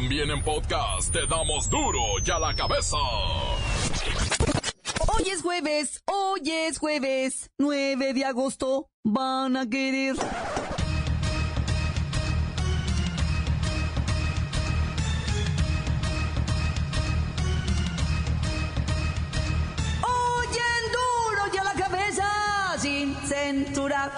También en podcast te damos duro y a la cabeza. Hoy es jueves, hoy es jueves, 9 de agosto. Van a querer. Oyen duro y a la cabeza, sin censura.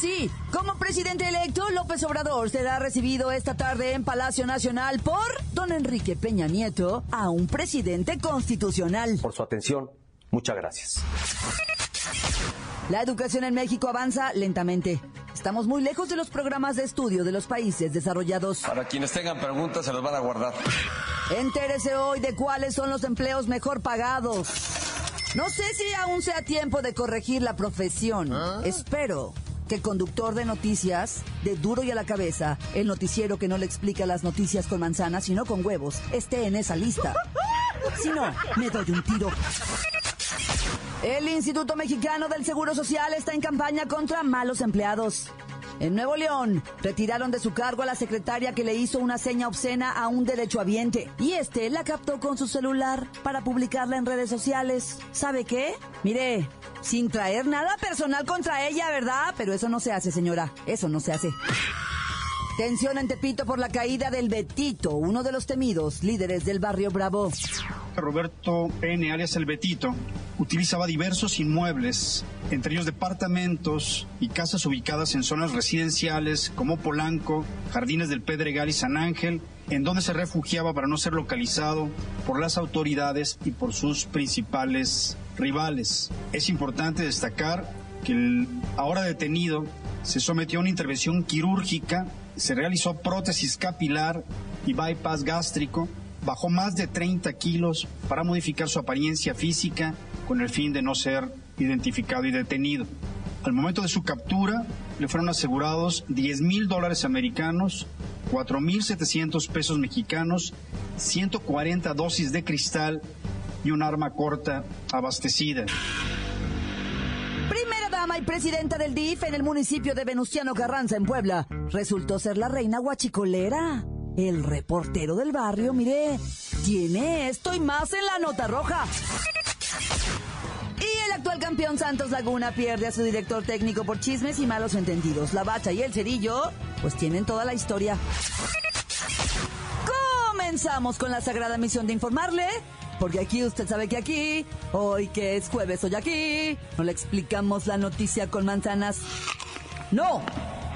Sí, como presidente electo, López Obrador será recibido esta tarde en Palacio Nacional por don Enrique Peña Nieto, a un presidente constitucional. Por su atención, muchas gracias. La educación en México avanza lentamente. Estamos muy lejos de los programas de estudio de los países desarrollados. Para quienes tengan preguntas, se los van a guardar. Entérese hoy de cuáles son los empleos mejor pagados. No sé si aún sea tiempo de corregir la profesión. Espero que el conductor de noticias, de duro y a la cabeza, el noticiero que no le explica las noticias con manzanas, sino con huevos, esté en esa lista. Si no, me doy un tiro. El Instituto Mexicano del Seguro Social está en campaña contra malos empleados. En Nuevo León, retiraron de su cargo a la secretaria que le hizo una seña obscena a un derechohabiente. Y este la captó con su celular para publicarla en redes sociales. ¿Sabe qué? Mire, sin traer nada personal contra ella, ¿verdad? Pero eso no se hace, señora. Eso no se hace. Tensión en Tepito por la caída del Betito, uno de los temidos líderes del barrio Bravo. Roberto N. alias El Betito, utilizaba diversos inmuebles, entre ellos departamentos y casas ubicadas en zonas residenciales como Polanco, Jardines del Pedregal y San Ángel, en donde se refugiaba para no ser localizado por las autoridades y por sus principales rivales. Es importante destacar que el ahora detenido se sometió a una intervención quirúrgica, se realizó prótesis capilar y bypass gástrico, bajó más de 30 kilos para modificar su apariencia física con el fin de no ser identificado y detenido. Al momento de su captura, le fueron asegurados 10 mil dólares americanos, 4 mil 700 pesos mexicanos, 140 dosis de cristal y un arma corta abastecida. Primera dama y presidenta del DIF en el municipio de Venustiano Carranza, en Puebla, resultó ser la reina guachicolera. El reportero del barrio, mire, tiene esto y más en la nota roja. Y el actual campeón Santos Laguna pierde a su director técnico por chismes y malos entendidos. La Bacha y el Cerillo, pues tienen toda la historia. Comenzamos con la sagrada misión de informarle, porque aquí usted sabe que aquí, hoy que es jueves, hoy aquí, no le explicamos la noticia con manzanas. No,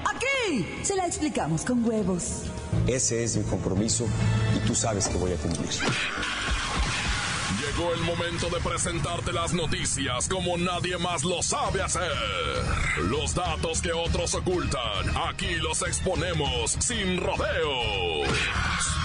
aquí se la explicamos con huevos. Ese es mi compromiso y tú sabes que voy a cumplir. Llegó el momento de presentarte las noticias como nadie más lo sabe hacer. Los datos que otros ocultan, aquí los exponemos sin rodeos.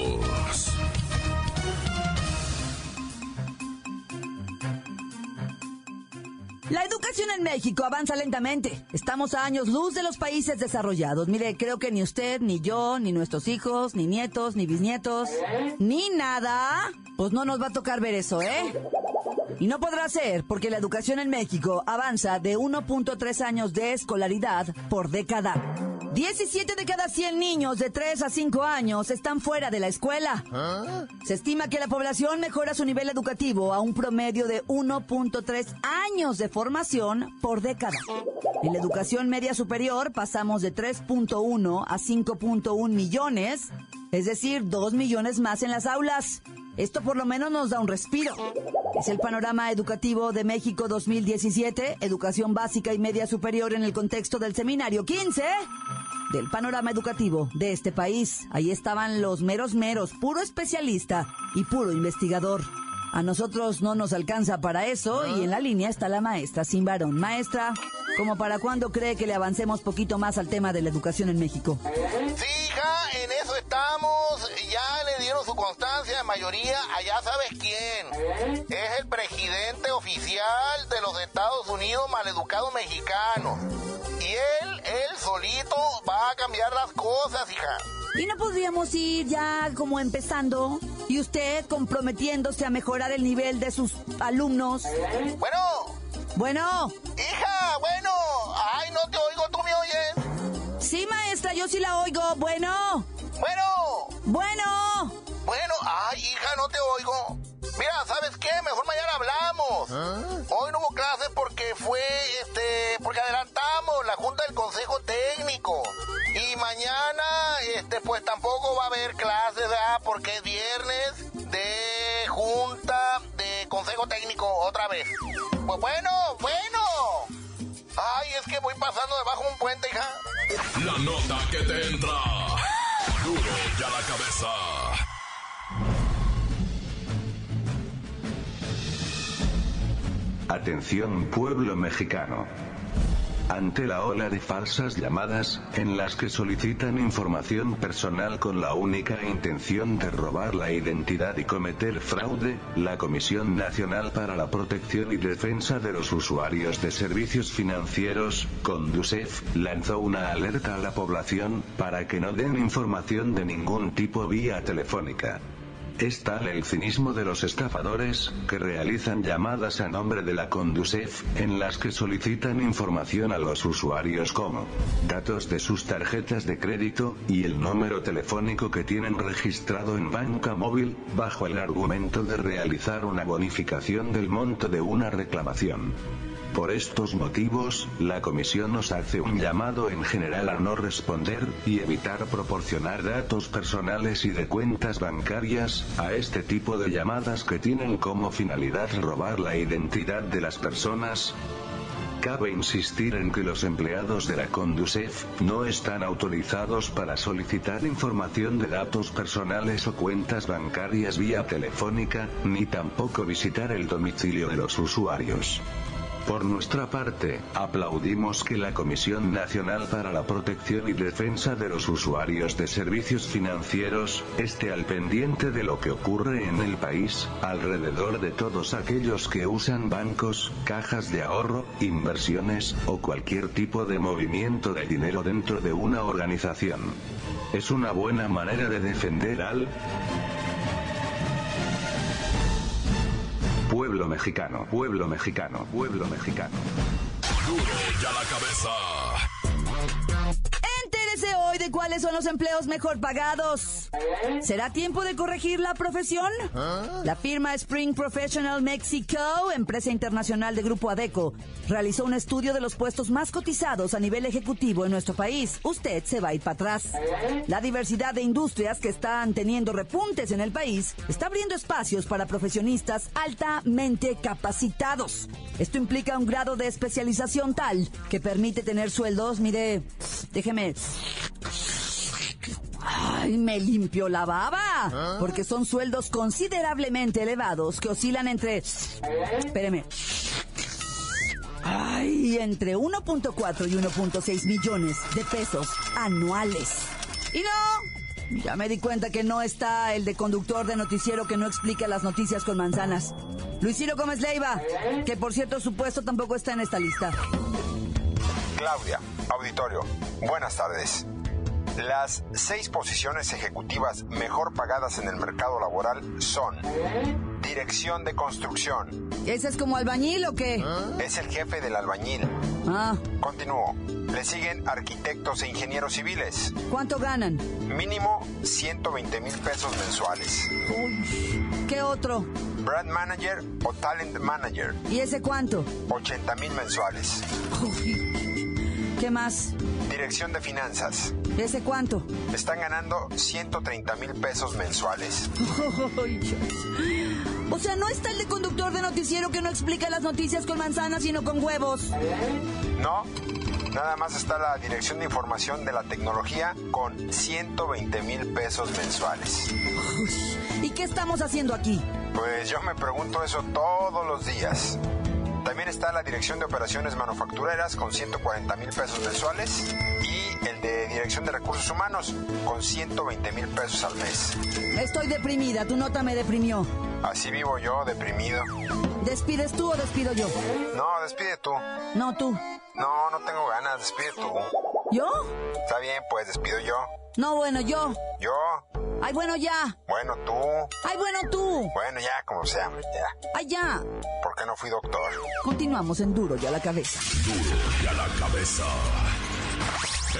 La educación en México avanza lentamente. Estamos a años luz de los países desarrollados. Mire, creo que ni usted, ni yo, ni nuestros hijos, ni nietos, ni bisnietos, ni nada, pues no nos va a tocar ver eso, ¿eh? Y no podrá ser porque la educación en México avanza de 1.3 años de escolaridad por década. 17 de cada 100 niños de 3 a 5 años están fuera de la escuela. Se estima que la población mejora su nivel educativo a un promedio de 1.3 años de formación por década. En la educación media superior pasamos de 3.1 a 5.1 millones, es decir, 2 millones más en las aulas. Esto por lo menos nos da un respiro. Es el panorama educativo de México 2017, educación básica y media superior en el contexto del seminario 15 del panorama educativo de este país. Ahí estaban los meros meros, puro especialista y puro investigador. A nosotros no nos alcanza para eso y en la línea está la maestra sin varón. Maestra, ¿como para cuándo cree que le avancemos poquito más al tema de la educación en México? Sí, su constancia de mayoría a ya sabes quién. Es el presidente oficial de los Estados Unidos maleducado mexicano. Y él él solito va a cambiar las cosas, hija. ¿Y no podríamos ir ya como empezando? Y usted comprometiéndose a mejorar el nivel de sus alumnos. Bueno, Bueno, hija, bueno. Ay, no te oigo, ¿tú me oyes? sí, maestra, yo sí la oigo. Bueno, Bueno, bueno. Ay, hija, no te oigo. Mira, ¿sabes qué? Mejor mañana hablamos. Hoy no hubo clases porque fue, este, porque adelantamos la junta del consejo técnico. Y mañana, este, pues tampoco va a haber clases, ¿verdad? Porque es viernes de junta de consejo técnico otra vez. Pues bueno, bueno. Ay, es que voy pasando debajo de un puente, hija. La nota que te entra. Duro ya la cabeza. Atención pueblo mexicano. Ante la ola de falsas llamadas, en las que solicitan información personal con la única intención de robar la identidad y cometer fraude, la Comisión Nacional para la Protección y Defensa de los Usuarios de Servicios Financieros, Conducef, lanzó una alerta a la población, para que no den información de ningún tipo vía telefónica. Es tal el cinismo de los estafadores, que realizan llamadas a nombre de la Conducef, en las que solicitan información a los usuarios como datos de sus tarjetas de crédito, y el número telefónico que tienen registrado en banca móvil, bajo el argumento de realizar una bonificación del monto de una reclamación. Por estos motivos, la comisión nos hace un llamado en general a no responder, y evitar proporcionar datos personales y de cuentas bancarias, a este tipo de llamadas que tienen como finalidad robar la identidad de las personas. Cabe insistir en que los empleados de la Conducef no están autorizados para solicitar información de datos personales o cuentas bancarias vía telefónica, ni tampoco visitar el domicilio de los usuarios. Por nuestra parte, aplaudimos que la Comisión Nacional para la Protección y Defensa de los Usuarios de Servicios Financieros esté al pendiente de lo que ocurre en el país, alrededor de todos aquellos que usan bancos, cajas de ahorro, inversiones o cualquier tipo de movimiento de dinero dentro de una organización. Es una buena manera de defender al pueblo mexicano, pueblo mexicano, pueblo mexicano. Ya la cabeza. Hoy de cuáles son los empleos mejor pagados. ¿Será tiempo de corregir la profesión? La firma Spring Professional Mexico, empresa internacional de Grupo Adeco, realizó un estudio de los puestos más cotizados a nivel ejecutivo en nuestro país. Usted se va a ir para atrás. La diversidad de industrias que están teniendo repuntes en el país está abriendo espacios para profesionistas altamente capacitados. Esto implica un grado de especialización tal que permite tener sueldos, mire, déjeme Ay, me limpio la baba. Porque son sueldos considerablemente elevados que oscilan entre. Espéreme. Ay, entre 1.4 y 1.6 millones de pesos anuales. Y no. Ya me di cuenta que no está el de conductor de noticiero que no explica las noticias con manzanas. Luis Ciro Gómez Leiva, que por cierto su puesto tampoco está en esta lista. Claudia, auditorio, buenas tardes. Las seis posiciones ejecutivas mejor pagadas en el mercado laboral son Dirección de Construcción. ¿Ese es como albañil o qué? Es el jefe del albañil. Ah, Continúo. Le siguen arquitectos e ingenieros civiles. ¿cuánto ganan? Mínimo 120 mil pesos mensuales. Uy, ¿qué otro? Brand Manager o Talent Manager. ¿Y ese cuánto? 80 mil mensuales. Uy, ¿Qué más? Dirección de Finanzas. ¿Ese cuánto? Están ganando 130 mil pesos mensuales. O sea, no está el de conductor de noticiero que no explica las noticias con manzanas, sino con huevos. No, nada más está la Dirección de Información de la Tecnología con 120 mil pesos mensuales. ¿Y qué estamos haciendo aquí? Pues yo me pregunto eso todos los días. También está la Dirección de Operaciones Manufactureras con 140 mil pesos mensuales y el de Dirección de Recursos Humanos con 120 mil pesos al mes. Estoy deprimida, tu nota me deprimió. Así vivo yo, deprimido. ¿Despides tú o despido yo? No, despide tú. No, tú. No, no tengo ganas, despide tú. ¿Yo? Está bien, pues despido yo. No, bueno, yo. Yo. Ay, bueno, ya. Bueno, tú. Ay, bueno, tú. Bueno, ya, como sea, ya. Ay, ya. ¿Por qué no fui doctor? Continuamos en Duro y a la cabeza. Duro y a la cabeza.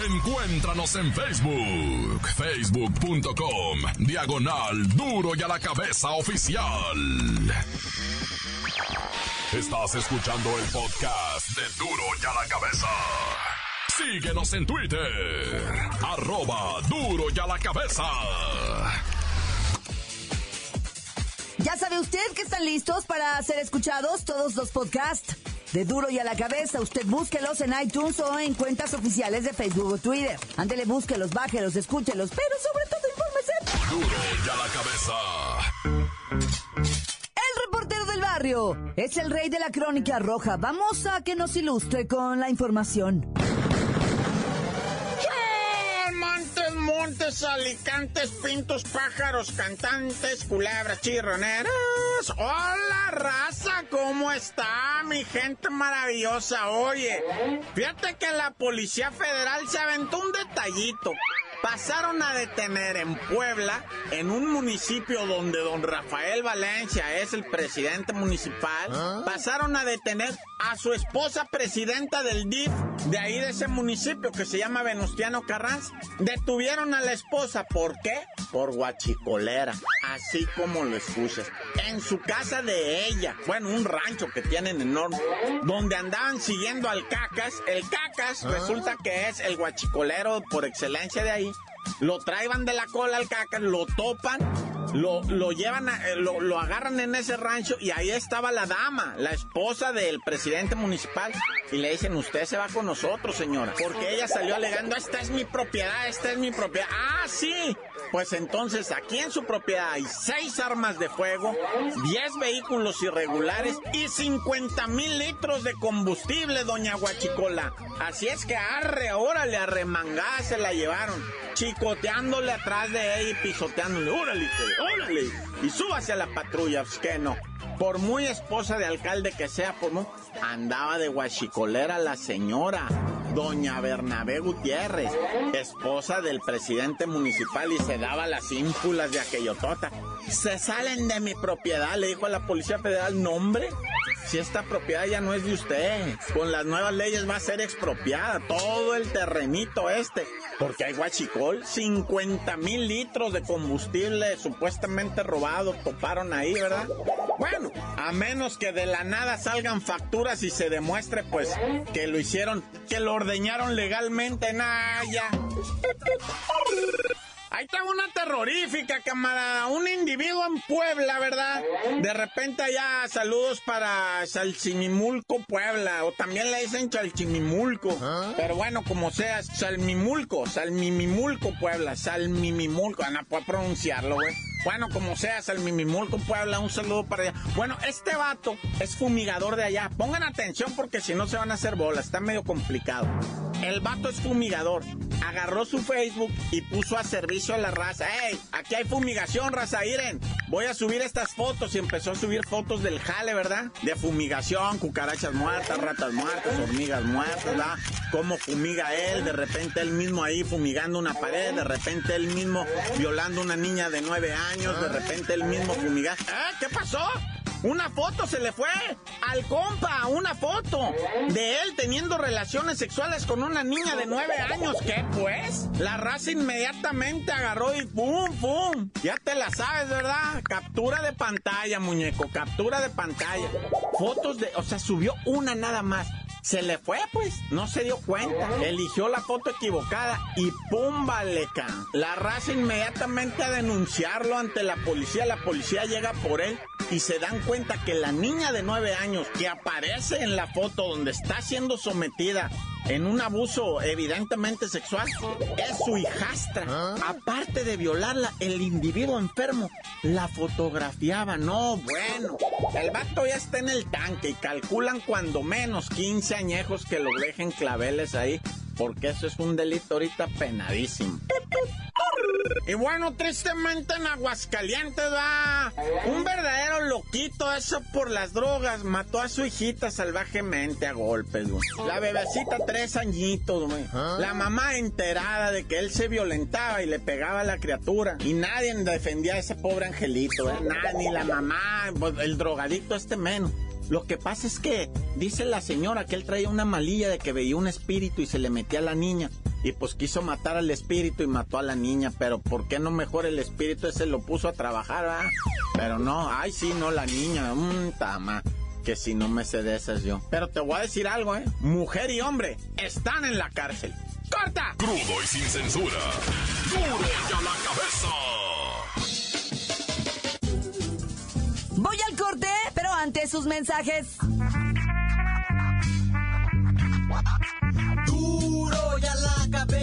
Encuéntranos en Facebook, facebook.com, diagonal Duro y a la cabeza oficial. Estás escuchando el podcast de Duro y a la cabeza. Síguenos en Twitter, arroba Duro y a la cabeza. Ya sabe usted que están listos para ser escuchados todos los podcasts de Duro y a la Cabeza. Usted búsquelos en iTunes o en cuentas oficiales de Facebook o Twitter. Ándele, búsquelos, bájelos, escúchelos, pero sobre todo infórmese. Duro y a la cabeza. El reportero del barrio es el rey de la crónica roja. Vamos a que nos ilustre con la información. Montes, alicantes, pintos, pájaros, cantantes, culebras, chirroneras. Hola, raza, ¿cómo está mi gente maravillosa? Oye, fíjate que la Policía Federal se aventó un detallito. Pasaron a detener en Puebla, en un municipio donde don Rafael Valencia es el presidente municipal, pasaron a detener a su esposa presidenta del DIF de ahí de ese municipio que se llama Venustiano Carranza. Detuvieron a la esposa, ¿por qué? Por guachicolera, así como lo escuchas. En su casa de ella, bueno, un rancho que tienen enorme, donde andaban siguiendo al Cacas. El Cacas resulta que es el guachicolero por excelencia de ahí. Lo traigan de la cola al Cacas, lo topan lo, lo llevan, a- eh, lo, lo agarran en ese rancho y ahí estaba la dama, la esposa del presidente municipal. Y le dicen, usted se va con nosotros, señora. Porque ella salió alegando, esta es mi propiedad, esta es mi propiedad. Ah, sí. Pues entonces aquí en su propiedad hay seis armas de fuego, 10 vehículos irregulares y 50 mil litros de combustible, doña Guachicola. Así es que arre, órale, arremangada se la llevaron, chicoteándole atrás de ella y pisoteándole, órale, órale, y súbase a la patrulla, pues que no. Por muy esposa de alcalde que sea, por muy... Andaba de guachicolera la señora, doña Bernabé Gutiérrez, esposa del presidente municipal y se daba las ínfulas de aquellotota. Se salen de mi propiedad, le dijo a la Policía Federal, nombre. Si esta propiedad ya no es de usted, con las nuevas leyes va a ser expropiada todo el terrenito este, porque hay guachicol, 50 mil litros de combustible supuestamente robado, toparon ahí, ¿verdad? Bueno, a menos que de la nada salgan facturas y se demuestre, pues, que lo hicieron, que lo ordeñaron legalmente, nah, ya. Ahí está una terrorífica, camarada. Un individuo en Puebla, ¿verdad? De repente allá, saludos para Salchimimulco, Puebla. O también le dicen Chalchimimulco. Pero bueno, como sea, Salmimulco, Salmimimulco, Puebla. Salmimimulco. Ah, No puedo pronunciarlo, güey. Bueno, como sea, Salmimimulco, Puebla, un saludo para allá. Bueno, este vato es fumigador de allá. Pongan atención porque si no se van a hacer bolas. Está medio complicado. El vato es fumigador. Agarró su Facebook y puso a servicio a la raza. ¡Ey! Aquí hay fumigación, raza. Iren. Voy a subir estas fotos y empezó a subir fotos del jale, ¿verdad? De fumigación, cucarachas muertas, ratas muertas, hormigas muertas, ¿verdad? Cómo fumiga él. De repente él mismo ahí fumigando una pared. De repente él mismo violando una niña de nueve años. De repente él mismo fumigando. ¿Eh? ¿Qué pasó? Una foto se le fue al compa, una foto de él teniendo relaciones sexuales con una niña de nueve años. ¿Qué pues? La raza inmediatamente agarró y pum, pum. Ya te la sabes, ¿verdad? Captura de pantalla, muñeco, captura de pantalla. Fotos de, o sea, subió una nada más. Se le fue, pues, no se dio cuenta. Eligió la foto equivocada y ¡pum! Valeca. La raza inmediatamente a denunciarlo ante la policía. La policía llega por él y se dan cuenta que la niña de nueve años que aparece en la foto donde está siendo sometida en un abuso evidentemente sexual es su hijastra. Aparte de violarla, el individuo enfermo la fotografiaba. No, bueno. El vato ya está en el tanque y calculan cuando menos 15 añejos que lo dejen claveles ahí, porque eso es un delito ahorita penadísimo. Y bueno, tristemente en Aguascalientes va un verdadero loquito eso por las drogas. Mató a su hijita salvajemente a golpes, güey. La bebecita tres añitos, güey. La mamá enterada de que él se violentaba y le pegaba a la criatura. Y nadie defendía a ese pobre angelito, ¿eh? Nadie, ni la mamá, pues, el drogadicto este menos. Lo que pasa es que dice la señora que él traía una malilla de que veía un espíritu y se le metía a la niña. Y pues quiso matar al espíritu y mató a la niña. Pero ¿por qué no mejor el espíritu ese lo puso a trabajar, ah? Pero no, ay sí, no, la niña, mmm, tama. Que si no me sé de esas yo. Pero te voy a decir algo, ¿eh? Mujer y hombre están en la cárcel. ¡Corta! Crudo y sin censura. ¡Duro y a la cabeza! Voy al corte, pero antes sus mensajes. Duro y a la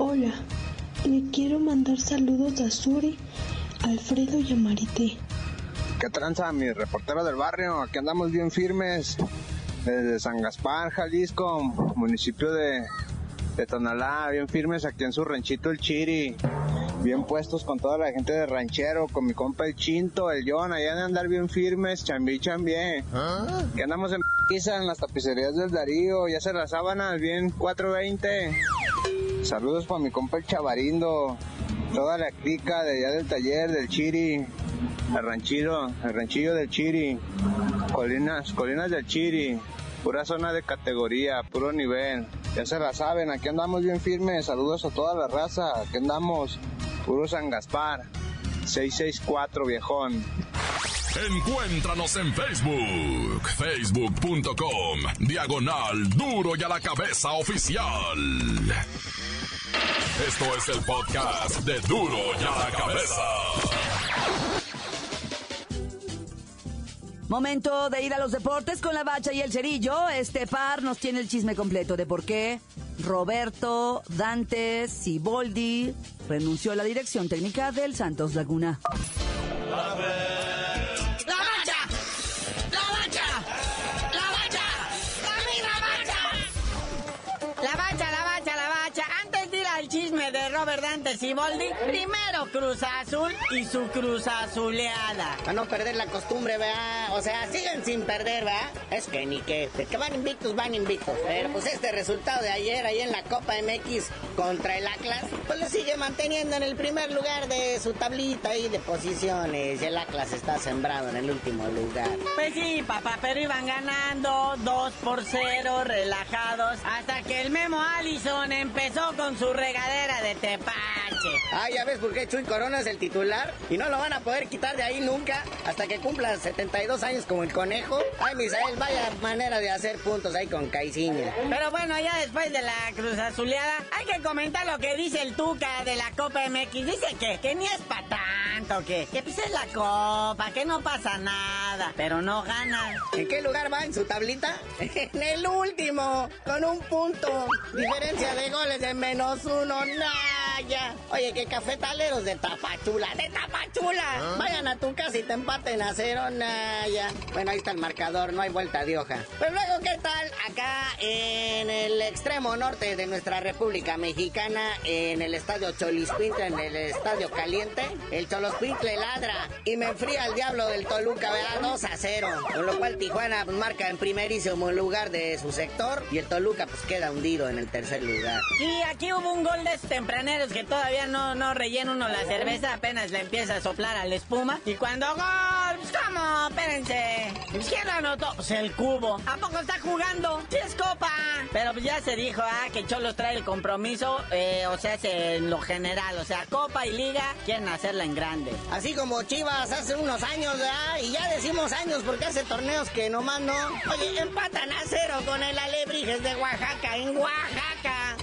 Hola, le quiero mandar saludos a Suri, Alfredo y a Marité. ¿Qué tranza, mi reportero del barrio? Aquí andamos bien firmes desde San Gaspar, Jalisco, municipio de, de Tonalá, bien firmes aquí en su ranchito El Chiri, bien puestos con toda la gente de ranchero, con mi compa el Chinto, el John, allá de andar bien firmes, chambi chambié. Que andamos en pizza en las tapicerías del Darío, ya se las sábanas, bien 420. Saludos para mi compa el Chavarindo, toda la clica de allá del taller del Chiri, el ranchillo, el ranchillo del Chiri, colinas, colinas del Chiri, pura zona de categoría, puro nivel. Ya se la saben, aquí andamos bien firmes, saludos a toda la raza, aquí andamos, puro San Gaspar, 664 viejón. Encuéntranos en Facebook, facebook.com, diagonal duro y a la cabeza oficial. Esto es el podcast de duro y a la cabeza. Momento de ir a los deportes con la bacha y el cerillo. Este par nos tiene el chisme completo de por qué Roberto Dantes Siboldi renunció a la dirección técnica del Santos Laguna. ¡La bacha! ¡La bacha! ¡La bacha! ¡Dame la bacha! La bacha, la bacha, la Robert Dante Siboldi, primero Cruz Azul y su Cruz Azuleada. Para no perder la costumbre, ¿verdad? O sea, siguen sin perder, ¿verdad? Es que ni que, que van invictos, van invictos. Pero pues este resultado de ayer ahí en la Copa MX contra el Atlas, pues lo sigue manteniendo en el primer lugar de su tablita ahí de posiciones. Y el Atlas está sembrado en el último lugar. Pues sí, papá, pero iban ganando 2 por 0, relajados, hasta que el Memo Allison empezó con su regadera de tepache. Ah, ya ves por qué Chuy Corona es el titular y no lo van a poder quitar de ahí nunca hasta que cumpla 72 años como el conejo. Ay, Misael, vaya manera de hacer puntos ahí con Caiciña. Pero bueno, ya después de la Cruz Azuleada, hay que comentar lo que dice el Tuca de la Copa MX. Dice que, que ni es para tanto, que, que pues es la Copa, que no pasa nada, pero no gana. ¿En qué lugar va en su tablita? En el último, con un punto. Diferencia de goles de menos uno, Oye, que cafetaleros de Tapachula, de Tapachula. Vayan a tu casa y te empaten a cero, naya. Bueno, ahí está el marcador, no hay vuelta de hoja. Pero luego, ¿qué tal? Acá en el extremo norte de nuestra República Mexicana, en el estadio Cholispintle, en el estadio caliente, el Cholospintle ladra y me enfría el diablo del Toluca, ¿verdad? 2 a 0. Con lo cual Tijuana pues, marca en primerísimo lugar de su sector y el Toluca pues queda hundido en el tercer lugar. Y aquí hubo un gol de estos tempraneros que todavía no, no rellena uno la cerveza, apenas le empieza a soplar a la espuma. Y cuando gol, pues ¿cómo? Espérense. ¿Quién lo anotó? Pues el cubo. ¿A poco está jugando? Sí es copa. Pero pues ya se dijo, ah, que Cholos trae el compromiso, eh, o sea, en lo general, o sea, copa y liga quieren hacerla en grande. Así como Chivas hace unos años, ¿verdad? Y ya decimos años porque hace torneos que nomás no. Oye, empatan a cero con el Alebrijes de Oaxaca, en Oaxaca.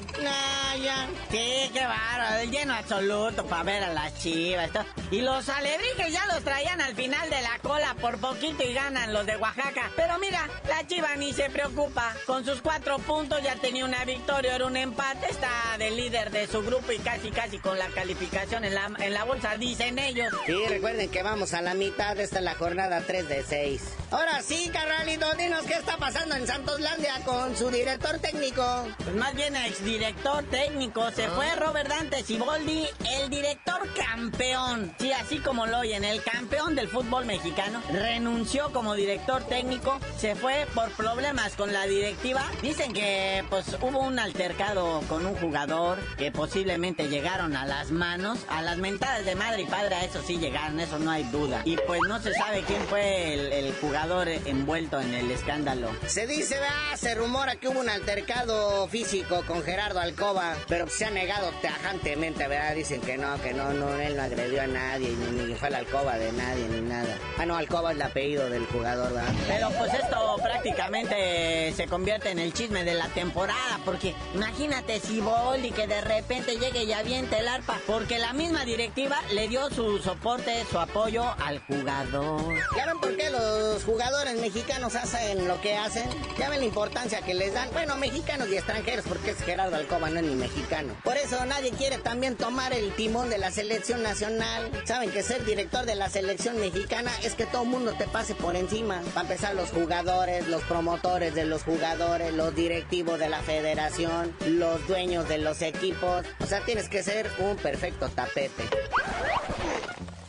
Sí, qué bárbaro, el lleno absoluto para ver a las chivas. Y los alebrijes ya los traían al final de la por poquito y ganan los de Oaxaca. Pero mira, la chiva ni se preocupa. Con sus cuatro puntos ya tenía una victoria, era un empate. Está de líder de su grupo y casi, casi con la calificación en la, en la bolsa, dicen ellos. Sí, recuerden que vamos a la mitad. Esta es la jornada 3 de 6. Ahora sí, carnalito, dinos qué está pasando en Santoslandia con su director técnico. Pues más bien exdirector técnico. Se fue ah. Robert Dante Siboldi, el director campeón. Sí, así como lo oyen, el campeón del fútbol mexicano. Renunció como director técnico. Se fue por problemas con la directiva. Dicen que pues hubo un altercado con un jugador que posiblemente llegaron a las manos. A las mentadas de madre y padre, a eso sí llegaron, eso no hay duda. Y pues no se sabe quién fue el, el jugador envuelto en el escándalo. Se dice, se rumora que hubo un altercado físico con Gerardo Alcoba, pero se ha negado tajantemente, ¿verdad? Dicen que no, que no, no, él no agredió a nadie, ni, ni fue la alcoba de nadie, ni nada. Ah, no, Alcoba es el apellido del jugador, ¿verdad? Pero pues esto prácticamente se convierte en el chisme de la temporada, porque imagínate si Boldi que de repente llegue y aviente el arpa, porque la misma directiva le dio su soporte, su apoyo al jugador. ¿Ya ven por qué los jugadores mexicanos hacen lo que hacen? ¿Ya ven la importancia que les dan? Bueno, mexicanos y extranjeros, porque es Gerardo Alcoba, no es ni mexicano. Por eso nadie quiere también tomar el timón de la selección nacional. Saben que ser director de la selección mexicana es que todo el mundo te pase por encima. Va a empezar los jugadores, los promotores de los jugadores, los directivos de la federación, los dueños de los equipos. O sea, tienes que ser un perfecto tapete.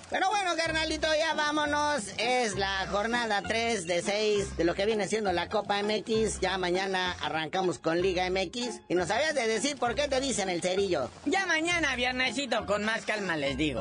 Pero bueno, carnalito, ya vámonos. Es la jornada 3 de 6 de lo que viene siendo la Copa MX. Ya mañana arrancamos con Liga MX. Y nos sabías de decir por qué te dicen el cerillo. Ya mañana, viernesito, con más calma les digo.